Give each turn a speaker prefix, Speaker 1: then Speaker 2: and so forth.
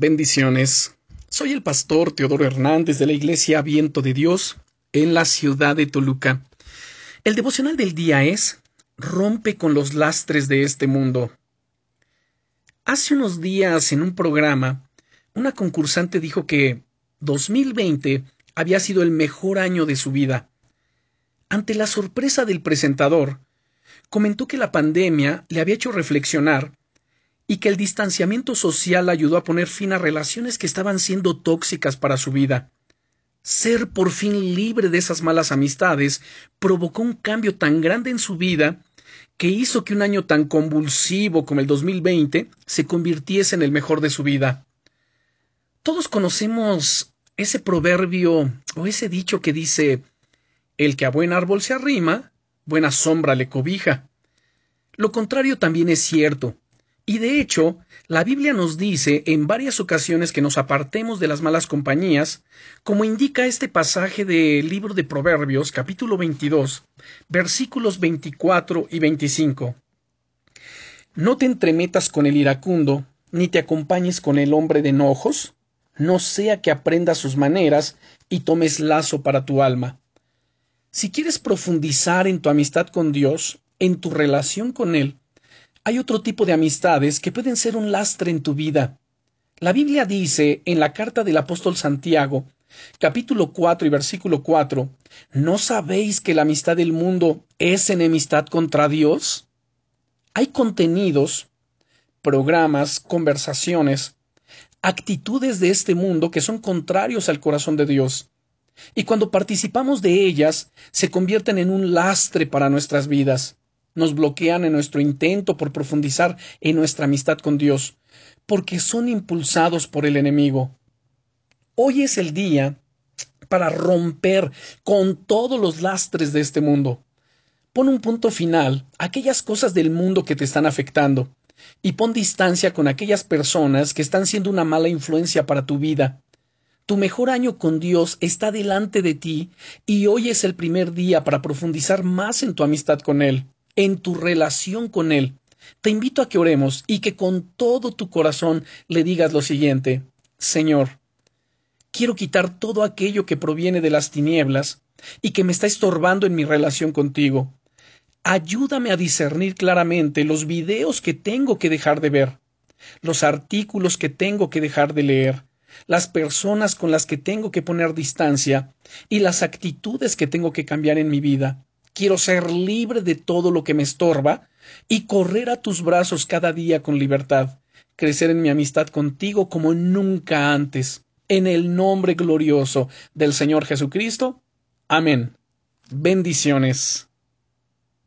Speaker 1: Bendiciones. Soy el pastor Teodoro Hernández de la Iglesia Viento de Dios en la ciudad de Toluca. El devocional del día es Rompe con los lastres de este mundo. Hace unos días en un programa, una concursante dijo que 2020 había sido el mejor año de su vida. Ante la sorpresa del presentador, comentó que la pandemia le había hecho reflexionar y que el distanciamiento social ayudó a poner fin a relaciones que estaban siendo tóxicas para su vida. Ser por fin libre de esas malas amistades provocó un cambio tan grande en su vida que hizo que un año tan convulsivo como el 2020 se convirtiese en el mejor de su vida. Todos conocemos ese proverbio o ese dicho que dice el que a buen árbol se arrima, buena sombra le cobija. Lo contrario también es cierto. Y de hecho, la Biblia nos dice en varias ocasiones que nos apartemos de las malas compañías, como indica este pasaje del libro de Proverbios, capítulo 22, versículos 24 y 25. No te entremetas con el iracundo, ni te acompañes con el hombre de enojos, no sea que aprendas sus maneras y tomes lazo para tu alma. Si quieres profundizar en tu amistad con Dios, en tu relación con Él, hay otro tipo de amistades que pueden ser un lastre en tu vida. La Biblia dice en la carta del apóstol Santiago, capítulo 4 y versículo 4, ¿no sabéis que la amistad del mundo es enemistad contra Dios? Hay contenidos, programas, conversaciones, actitudes de este mundo que son contrarios al corazón de Dios. Y cuando participamos de ellas, se convierten en un lastre para nuestras vidas nos bloquean en nuestro intento por profundizar en nuestra amistad con Dios, porque son impulsados por el enemigo. Hoy es el día para romper con todos los lastres de este mundo. Pon un punto final a aquellas cosas del mundo que te están afectando y pon distancia con aquellas personas que están siendo una mala influencia para tu vida. Tu mejor año con Dios está delante de ti y hoy es el primer día para profundizar más en tu amistad con Él en tu relación con Él. Te invito a que oremos y que con todo tu corazón le digas lo siguiente Señor, quiero quitar todo aquello que proviene de las tinieblas y que me está estorbando en mi relación contigo. Ayúdame a discernir claramente los videos que tengo que dejar de ver, los artículos que tengo que dejar de leer, las personas con las que tengo que poner distancia y las actitudes que tengo que cambiar en mi vida. Quiero ser libre de todo lo que me estorba y correr a tus brazos cada día con libertad, crecer en mi amistad contigo como nunca antes. En el nombre glorioso del Señor Jesucristo. Amén. Bendiciones.